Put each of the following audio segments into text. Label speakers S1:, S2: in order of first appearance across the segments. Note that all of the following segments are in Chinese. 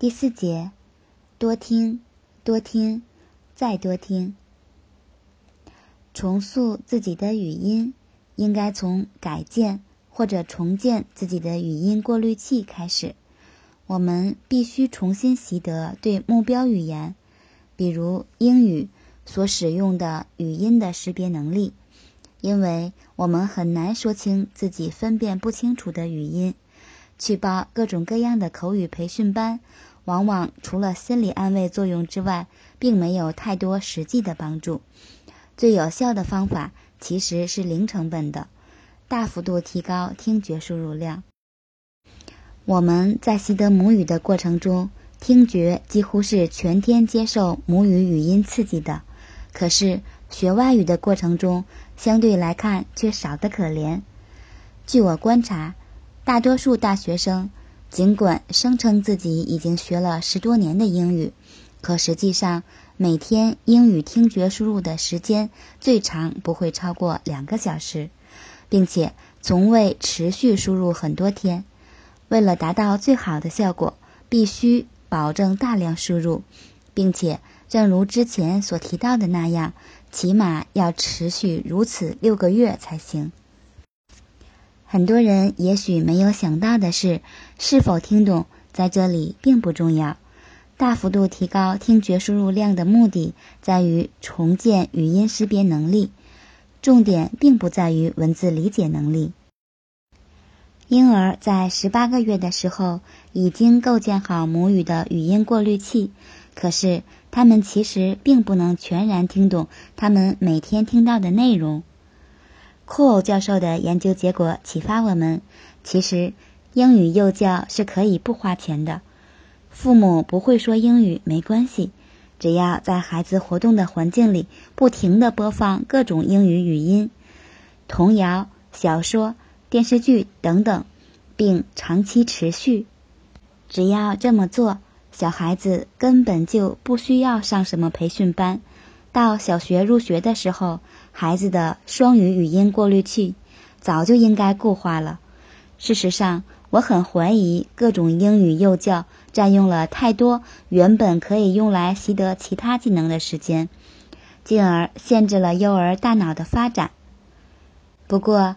S1: 第四节，多听，多听，再多听。重塑自己的语音，应该从改建或者重建自己的语音过滤器开始。我们必须重新习得对目标语言，比如英语所使用的语音的识别能力，因为我们很难说清自己分辨不清楚的语音。去报各种各样的口语培训班。往往除了心理安慰作用之外，并没有太多实际的帮助。最有效的方法其实是零成本的，大幅度提高听觉输入量。我们在习得母语的过程中，听觉几乎是全天接受母语语音刺激的。可是学外语的过程中，相对来看却少得可怜。据我观察，大多数大学生。尽管声称自己已经学了十多年的英语，可实际上每天英语听觉输入的时间最长不会超过两个小时，并且从未持续输入很多天。为了达到最好的效果，必须保证大量输入，并且正如之前所提到的那样，起码要持续如此六个月才行。很多人也许没有想到的是，是否听懂在这里并不重要。大幅度提高听觉输入量的目的在于重建语音识别能力，重点并不在于文字理解能力。婴儿在十八个月的时候已经构建好母语的语音过滤器，可是他们其实并不能全然听懂他们每天听到的内容。库欧教授的研究结果启发我们，其实英语幼教是可以不花钱的。父母不会说英语没关系，只要在孩子活动的环境里不停的播放各种英语语音、童谣、小说、电视剧等等，并长期持续。只要这么做，小孩子根本就不需要上什么培训班。到小学入学的时候，孩子的双语语音过滤器早就应该固化了。事实上，我很怀疑各种英语幼教占用了太多原本可以用来习得其他技能的时间，进而限制了幼儿大脑的发展。不过，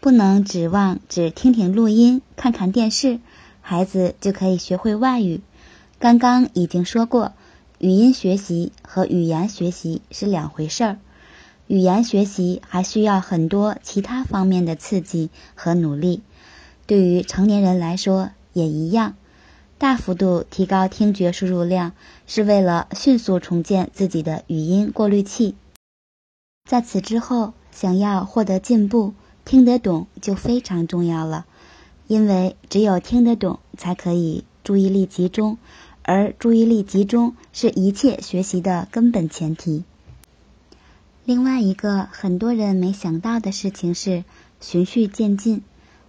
S1: 不能指望只听听录音、看看电视，孩子就可以学会外语。刚刚已经说过。语音学习和语言学习是两回事儿，语言学习还需要很多其他方面的刺激和努力。对于成年人来说也一样，大幅度提高听觉输入量是为了迅速重建自己的语音过滤器。在此之后，想要获得进步，听得懂就非常重要了，因为只有听得懂，才可以注意力集中。而注意力集中是一切学习的根本前提。另外一个很多人没想到的事情是，循序渐进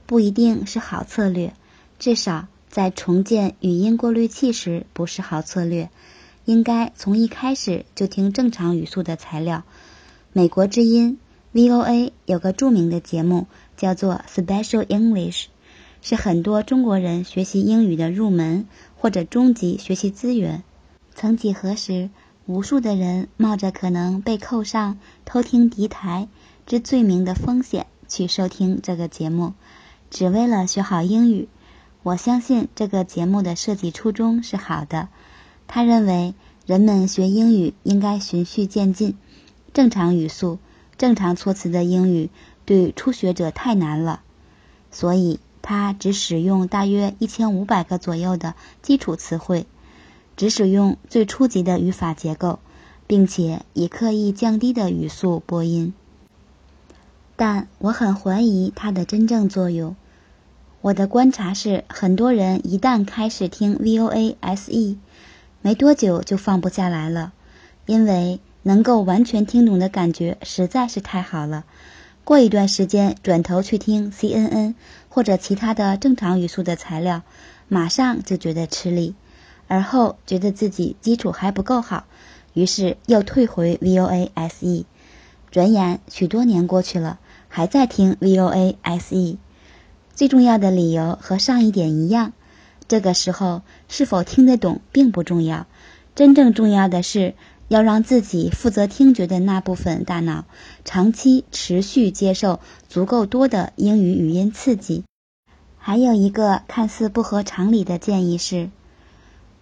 S1: 不一定是好策略，至少在重建语音过滤器时不是好策略。应该从一开始就听正常语速的材料。美国之音 VOA 有个著名的节目叫做 Special English，是很多中国人学习英语的入门。或者中级学习资源。曾几何时，无数的人冒着可能被扣上偷听敌台之罪名的风险去收听这个节目，只为了学好英语。我相信这个节目的设计初衷是好的。他认为人们学英语应该循序渐进，正常语速、正常措辞的英语对初学者太难了，所以。他只使用大约一千五百个左右的基础词汇，只使用最初级的语法结构，并且以刻意降低的语速播音。但我很怀疑它的真正作用。我的观察是，很多人一旦开始听 VOA SE，没多久就放不下来了，因为能够完全听懂的感觉实在是太好了。过一段时间，转头去听 CNN 或者其他的正常语速的材料，马上就觉得吃力，而后觉得自己基础还不够好，于是又退回 VOA SE。转眼许多年过去了，还在听 VOA SE。最重要的理由和上一点一样，这个时候是否听得懂并不重要，真正重要的是要让自己负责听觉的那部分大脑长期持续接受足够多的英语语音刺激。还有一个看似不合常理的建议是，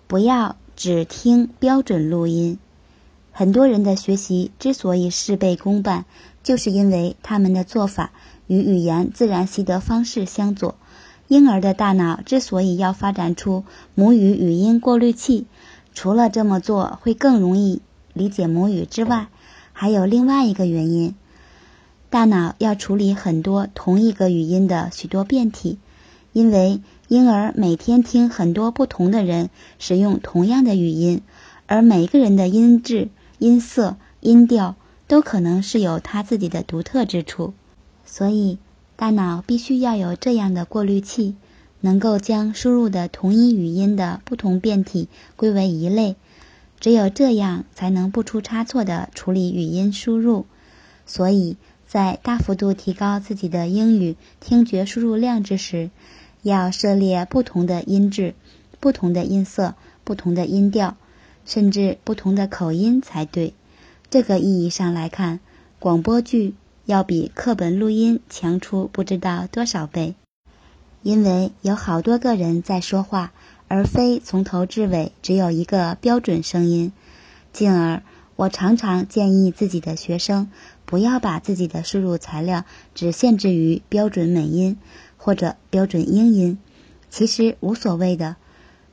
S1: 不要只听标准录音。很多人的学习之所以事倍功半，就是因为他们的做法与语言自然习得方式相左。婴儿的大脑之所以要发展出母语语音过滤器，除了这么做会更容易理解母语之外，还有另外一个原因：大脑要处理很多同一个语音的许多变体，因为婴儿每天听很多不同的人使用同样的语音，而每个人的音质。音色、音调都可能是有他自己的独特之处，所以大脑必须要有这样的过滤器，能够将输入的同一语音的不同变体归为一类。只有这样，才能不出差错的处理语音输入。所以在大幅度提高自己的英语听觉输入量之时，要涉猎不同的音质、不同的音色、不同的音调。甚至不同的口音才对。这个意义上来看，广播剧要比课本录音强出不知道多少倍，因为有好多个人在说话，而非从头至尾只有一个标准声音。进而，我常常建议自己的学生不要把自己的输入材料只限制于标准美音或者标准英音，其实无所谓的。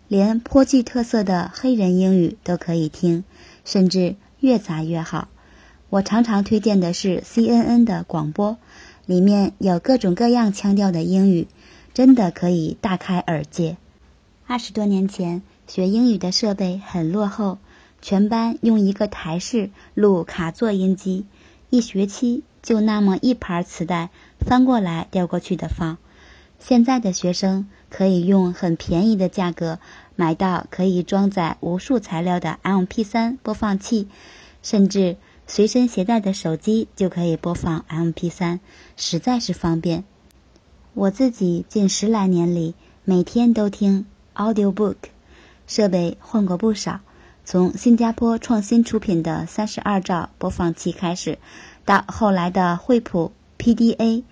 S1: 连颇具特色的黑人英语都可以听，甚至越杂越好。我常常推荐的是 CNN 的广播，里面有各种各样腔调的英语，真的可以大开耳界。二十多年前学英语的设备很落后，全班用一个台式录卡座音机，一学期就那么一盘磁带，翻过来调过去的放。现在的学生可以用很便宜的价格买到可以装载无数材料的 MP3 播放器，甚至随身携带的手机就可以播放 MP3，实在是方便。我自己近十来年里每天都听 Audiobook，设备换过不少，从新加坡创新出品的三十二兆播放器开始，到后来的惠普 PDA。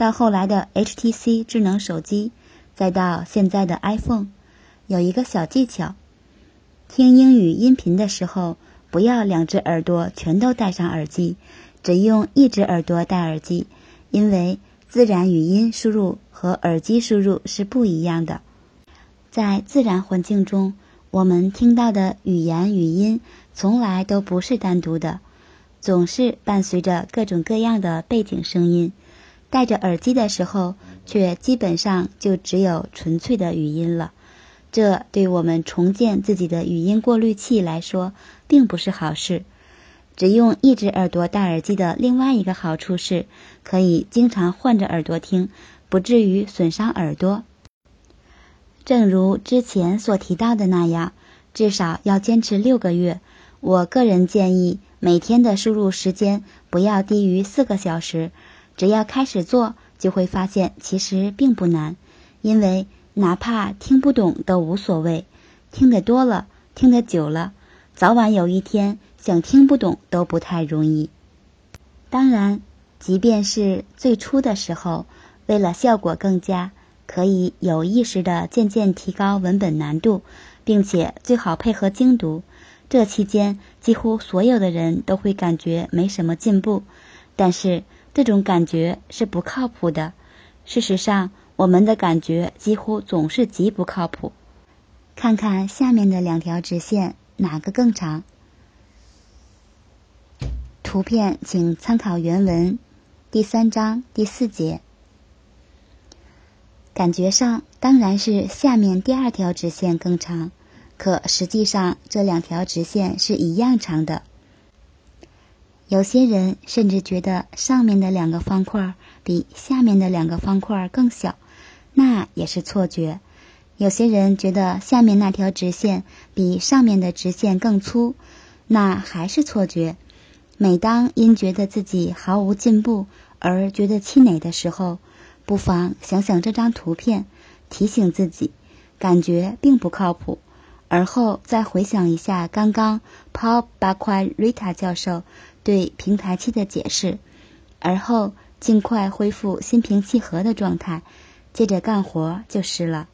S1: 到后来的 HTC 智能手机，再到现在的 iPhone，有一个小技巧：听英语音频的时候，不要两只耳朵全都戴上耳机，只用一只耳朵戴耳机，因为自然语音输入和耳机输入是不一样的。在自然环境中，我们听到的语言语音从来都不是单独的，总是伴随着各种各样的背景声音。戴着耳机的时候，却基本上就只有纯粹的语音了。这对我们重建自己的语音过滤器来说，并不是好事。只用一只耳朵戴耳机的另外一个好处是，可以经常换着耳朵听，不至于损伤耳朵。正如之前所提到的那样，至少要坚持六个月。我个人建议，每天的输入时间不要低于四个小时。只要开始做，就会发现其实并不难，因为哪怕听不懂都无所谓，听得多了，听得久了，早晚有一天想听不懂都不太容易。当然，即便是最初的时候，为了效果更佳，可以有意识的渐渐提高文本难度，并且最好配合精读。这期间，几乎所有的人都会感觉没什么进步，但是。这种感觉是不靠谱的。事实上，我们的感觉几乎总是极不靠谱。看看下面的两条直线，哪个更长？图片请参考原文，第三章第四节。感觉上当然是下面第二条直线更长，可实际上这两条直线是一样长的。有些人甚至觉得上面的两个方块比下面的两个方块更小，那也是错觉。有些人觉得下面那条直线比上面的直线更粗，那还是错觉。每当因觉得自己毫无进步而觉得气馁的时候，不妨想想这张图片，提醒自己，感觉并不靠谱。而后再回想一下刚刚 Paul Bacquarita 教授对平台期的解释，而后尽快恢复心平气和的状态，接着干活就是了。